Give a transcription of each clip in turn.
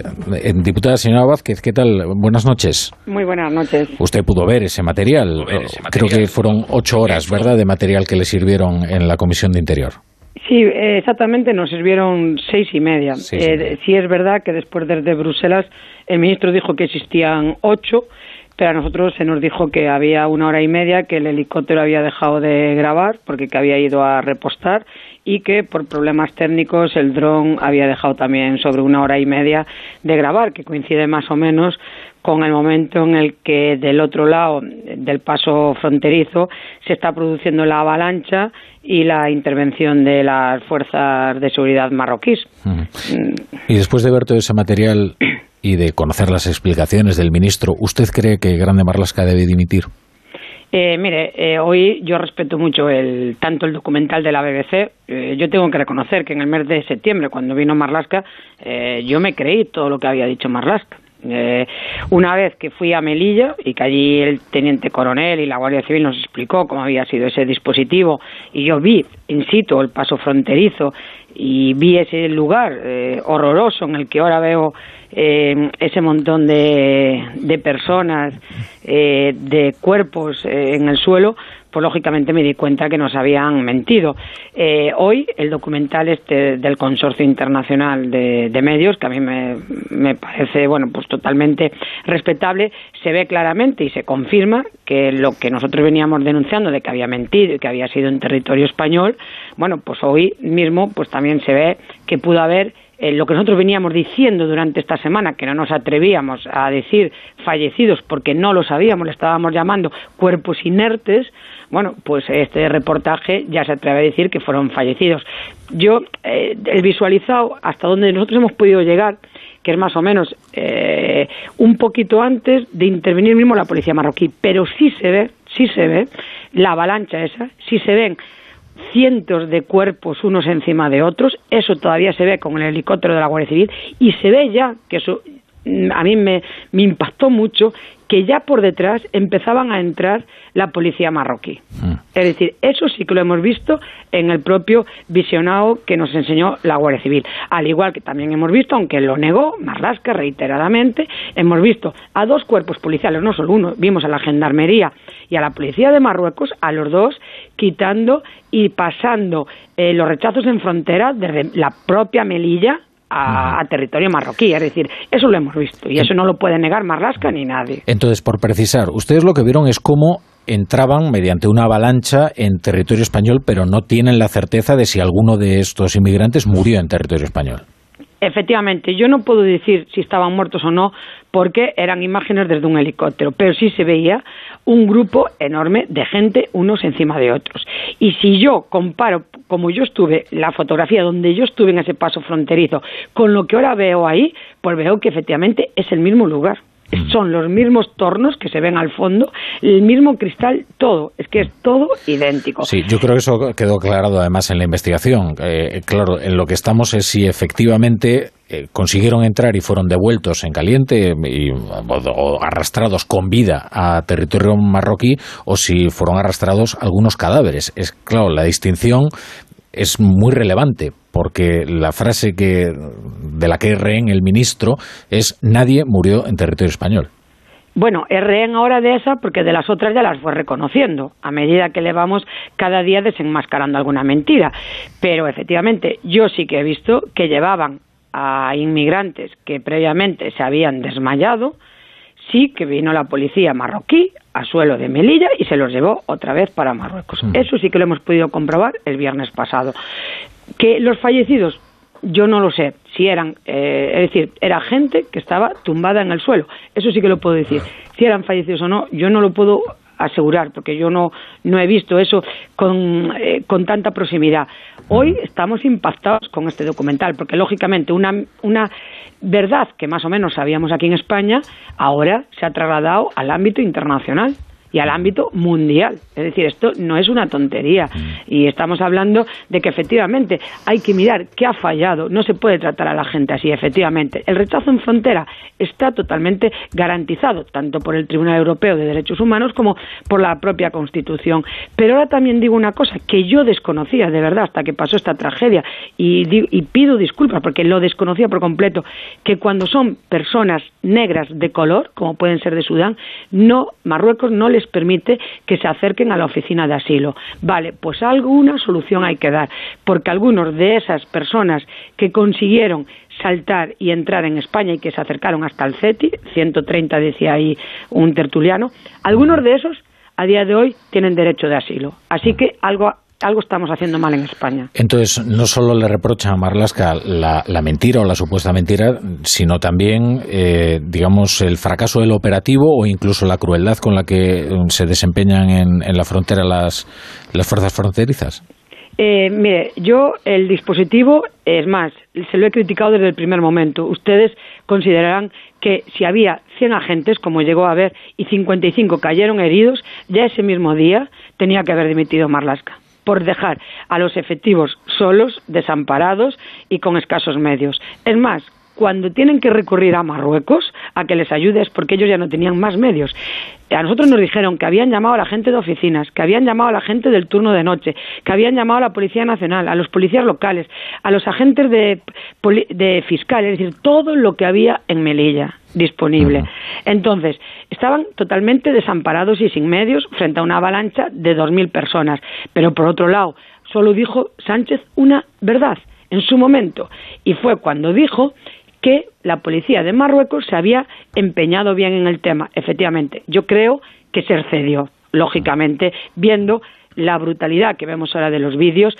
Eh, diputada señora Vázquez, ¿qué tal? Buenas noches. Muy buenas noches. Usted pudo ver ese material. Creo que fueron ocho horas, ¿verdad?, de material que le sirvieron en la Comisión de Interior. Sí, exactamente, nos sirvieron seis y media. Eh, sí es verdad que después desde Bruselas el ministro dijo que existían ocho, pero a nosotros se nos dijo que había una hora y media que el helicóptero había dejado de grabar porque que había ido a repostar y que por problemas técnicos el dron había dejado también sobre una hora y media de grabar, que coincide más o menos con el momento en el que del otro lado del paso fronterizo se está produciendo la avalancha y la intervención de las fuerzas de seguridad marroquíes. Y después de ver todo ese material y de conocer las explicaciones del ministro, ¿usted cree que Grande Marlasca debe dimitir? Eh, mire, eh, hoy yo respeto mucho el, tanto el documental de la BBC. Eh, yo tengo que reconocer que en el mes de septiembre, cuando vino Marlaska, yo me creí todo lo que había dicho Marlaska. una vez que fui a Melilla y que allí el teniente coronel y la Guardia Civil nos explicó cómo había sido ese dispositivo y yo vi in situ el paso fronterizo y vi ese lugar horroroso en el que ahora veo eh, ese montón de, de personas, eh, de cuerpos eh, en el suelo, pues lógicamente me di cuenta que nos habían mentido. Eh, hoy el documental este del Consorcio Internacional de, de Medios, que a mí me, me, parece bueno pues totalmente respetable, se ve claramente y se confirma que lo que nosotros veníamos denunciando de que había mentido y que había sido en territorio español, bueno pues hoy mismo pues también se ve que pudo haber eh, lo que nosotros veníamos diciendo durante esta semana, que no nos atrevíamos a decir fallecidos porque no lo sabíamos, le estábamos llamando cuerpos inertes, bueno, pues este reportaje ya se atreve a decir que fueron fallecidos. Yo, eh, el visualizado hasta donde nosotros hemos podido llegar, que es más o menos eh, un poquito antes de intervenir mismo la policía marroquí, pero sí se ve, sí se ve la avalancha esa, sí se ven cientos de cuerpos unos encima de otros, eso todavía se ve con el helicóptero de la Guardia Civil y se ve ya, que eso mm, a mí me, me impactó mucho, que ya por detrás empezaban a entrar la policía marroquí. Mm. Es decir, eso sí que lo hemos visto en el propio visionado que nos enseñó la Guardia Civil. Al igual que también hemos visto, aunque lo negó Marlasca reiteradamente, hemos visto a dos cuerpos policiales, no solo uno, vimos a la Gendarmería y a la Policía de Marruecos, a los dos quitando y pasando eh, los rechazos en frontera desde la propia Melilla a, territorio marroquí. Es decir, eso lo hemos visto y eso no lo puede negar Marlasca ni nadie. Entonces, por precisar, ustedes lo que vieron es cómo entraban mediante una avalancha en territorio español, pero no tienen la certeza de si alguno de estos inmigrantes murió en territorio español. Efectivamente, yo no puedo decir si estaban muertos o no porque eran imágenes desde un helicóptero, pero sí se veía un grupo enorme de gente unos encima de otros. Y si yo comparo, como yo estuve, la fotografía donde yo estuve en ese paso fronterizo, con lo que ahora veo ahí, pues veo que efectivamente es el mismo lugar. Son los mismos tornos que se ven al fondo, el mismo cristal, todo. Es que es todo idéntico. Sí, yo creo que eso quedó aclarado además en la investigación. Eh, claro, en lo que estamos es si efectivamente eh, consiguieron entrar y fueron devueltos en caliente y, o, arrastrados con vida a territorio marroquí o si fueron arrastrados algunos cadáveres. Es claro, la distinción es muy relevante porque la frase que de la que rehén el ministro es nadie murió en territorio español. Bueno, es rehén ahora de esa porque de las otras ya las fue reconociendo a medida que le vamos cada día desenmascarando alguna mentira. Pero efectivamente, yo sí que he visto que llevaban a inmigrantes que previamente se habían desmayado, sí que vino la policía marroquí a suelo de Melilla y se los llevó otra vez para Marruecos. Mm. Eso sí que lo hemos podido comprobar el viernes pasado. Que los fallecidos, yo no lo sé si eran, eh, es decir, era gente que estaba tumbada en el suelo. Eso sí que lo puedo decir. Si eran fallecidos o no, yo no lo puedo asegurar, porque yo no, no he visto eso con, eh, con tanta proximidad. Hoy estamos impactados con este documental, porque lógicamente una, una verdad que más o menos sabíamos aquí en España, ahora se ha trasladado al ámbito internacional. Y al ámbito mundial. Es decir, esto no es una tontería. Y estamos hablando de que efectivamente hay que mirar qué ha fallado. No se puede tratar a la gente así, efectivamente. El rechazo en frontera está totalmente garantizado, tanto por el Tribunal Europeo de Derechos Humanos como por la propia Constitución. Pero ahora también digo una cosa que yo desconocía, de verdad, hasta que pasó esta tragedia, y, y pido disculpas porque lo desconocía por completo, que cuando son personas negras de color, como pueden ser de Sudán, no, Marruecos no les permite que se acerquen a la oficina de asilo. Vale, pues alguna solución hay que dar, porque algunos de esas personas que consiguieron saltar y entrar en España y que se acercaron hasta el CETI, 130 decía ahí un tertuliano, algunos de esos a día de hoy tienen derecho de asilo. Así que algo algo estamos haciendo mal en España. Entonces, no solo le reprocha a Marlaska la, mentira o la supuesta mentira, sino también, eh, digamos, el fracaso del operativo o incluso la crueldad con la que um, se desempeñan en, la frontera las, las fuerzas fronterizas. Eh, mire, yo el dispositivo, es más, se lo he criticado desde el primer momento. Ustedes considerarán que si había 100 agentes, como llegó a haber, y 55 cayeron heridos, ya ese mismo día tenía que haber dimitido Marlaska por dejar a los efectivos solos, desamparados y con escasos medios. Es más, cuando tienen que recurrir a Marruecos a que les ayude es porque ellos ya no tenían más medios. A nosotros nos dijeron que habían llamado a la gente de oficinas, que habían llamado a la gente del turno de noche, que habían llamado a la Policía Nacional, a los policías locales, a los agentes de, de fiscales, es decir, todo lo que había en Melilla disponible. Entonces, estaban totalmente desamparados y sin medios frente a una avalancha de 2.000 personas. Pero por otro lado, solo dijo Sánchez una verdad en su momento. Y fue cuando dijo que la policía de Marruecos se había empeñado bien en el tema. Efectivamente, yo creo que se excedió, lógicamente, viendo la brutalidad que vemos ahora de los vídeos,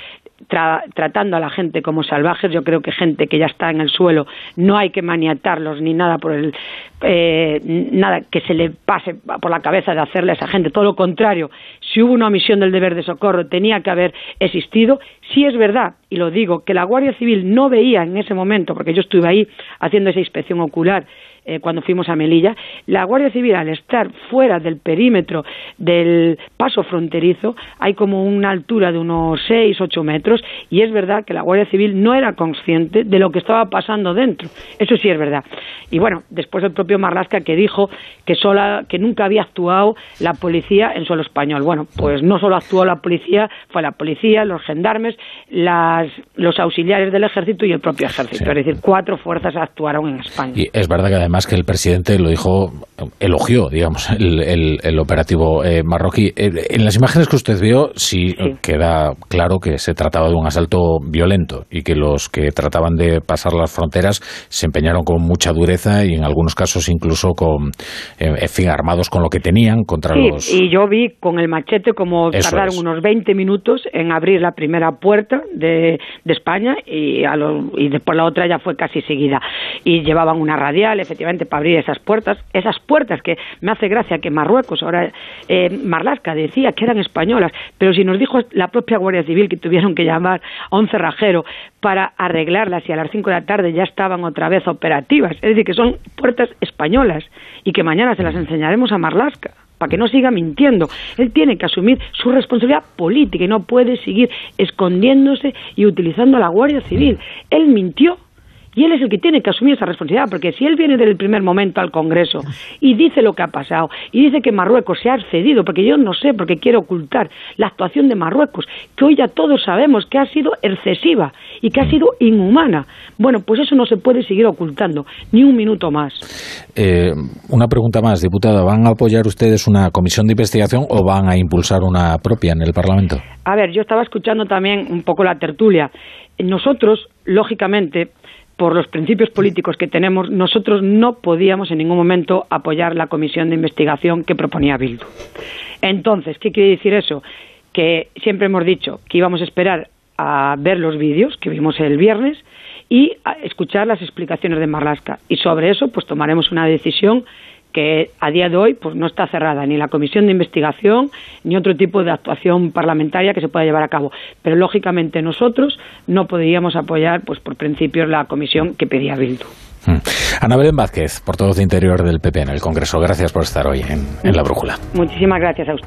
tratando a la gente como salvajes. Yo creo que gente que ya está en el suelo no hay que maniatarlos ni nada por el eh, nada que se le pase por la cabeza de hacerle a esa gente. Todo lo contrario, si hubo una omisión del deber de socorro, tenía que haber existido. Si es verdad, y lo digo, que la Guardia Civil no veía en ese momento, porque yo estuve ahí haciendo esa inspección ocular eh, cuando fuimos a Melilla, la Guardia Civil al estar fuera del perímetro del paso fronterizo, hay como una altura de unos 6, 8 metros, y es verdad que la Guardia Civil no era consciente de lo que estaba pasando dentro. Eso sí es verdad. Y bueno, después el propio Marlasca que dijo que, sola, que nunca había actuado la policía en suelo español. Bueno, pues no solo actuó la policía, fue la policía, los gendarmes, las, los auxiliares del ejército y el propio ejército. Es decir, cuatro fuerzas actuaron en España. Y es verdad que además que el presidente lo dijo, elogió, digamos, el, operativo eh, marroquí. Eh, en las imágenes que usted vio, sí, queda claro que se trataba de un asalto violento y que los que trataban de pasar las fronteras se empeñaron con mucha dureza y en algunos casos incluso con, eh, en fin, armados con lo que tenían contra los... y yo vi con el machete como tardaron unos 20 minutos en abrir la primera puerta de, España y, y después la otra ya fue casi seguida. Y llevaban una radial, efectivamente, para abrir esas puertas, esas puertas que me hace gracia que Marruecos, ahora eh, Marlasca decía que eran españolas, pero si nos dijo la propia Guardia Civil que tuvieron que llamar a un cerrajero para arreglarlas y a las 5 de la tarde ya estaban otra vez operativas, es decir, que son puertas españolas y que mañana se las enseñaremos a Marlasca para que no siga mintiendo. Él tiene que asumir su responsabilidad política y no puede seguir escondiéndose y utilizando a la Guardia Civil. Él mintió y él es el que tiene que asumir esa responsabilidad, porque si él viene desde el primer momento al Congreso y dice lo que ha pasado, y dice que Marruecos se ha accedido, porque yo no sé, porque quiere ocultar la actuación de Marruecos, que hoy ya todos sabemos que ha sido excesiva y que ha sido inhumana. Bueno, pues eso no se puede seguir ocultando, ni un minuto más. Eh, una pregunta más, diputada. ¿Van a apoyar ustedes una comisión de investigación o van a impulsar una propia en el Parlamento? A ver, yo estaba escuchando también un poco la tertulia. Nosotros, lógicamente, por los principios políticos que tenemos, nosotros no podíamos en ningún momento apoyar la comisión de investigación que proponía Bildu. Entonces, ¿qué quiere decir eso? Que siempre hemos dicho que íbamos a esperar a ver los vídeos que vimos el viernes y a escuchar las explicaciones de Marlasca. Y sobre eso, pues tomaremos una decisión que a día de hoy pues no está cerrada ni la comisión de investigación ni otro tipo de actuación parlamentaria que se pueda llevar a cabo pero lógicamente nosotros no podríamos apoyar pues por principios la comisión que pedía Bildu. Hmm. Ana Belén Vázquez, portavoz de Interior del PP en el Congreso, gracias por estar hoy en, en La Brújula. Muchísimas gracias a usted.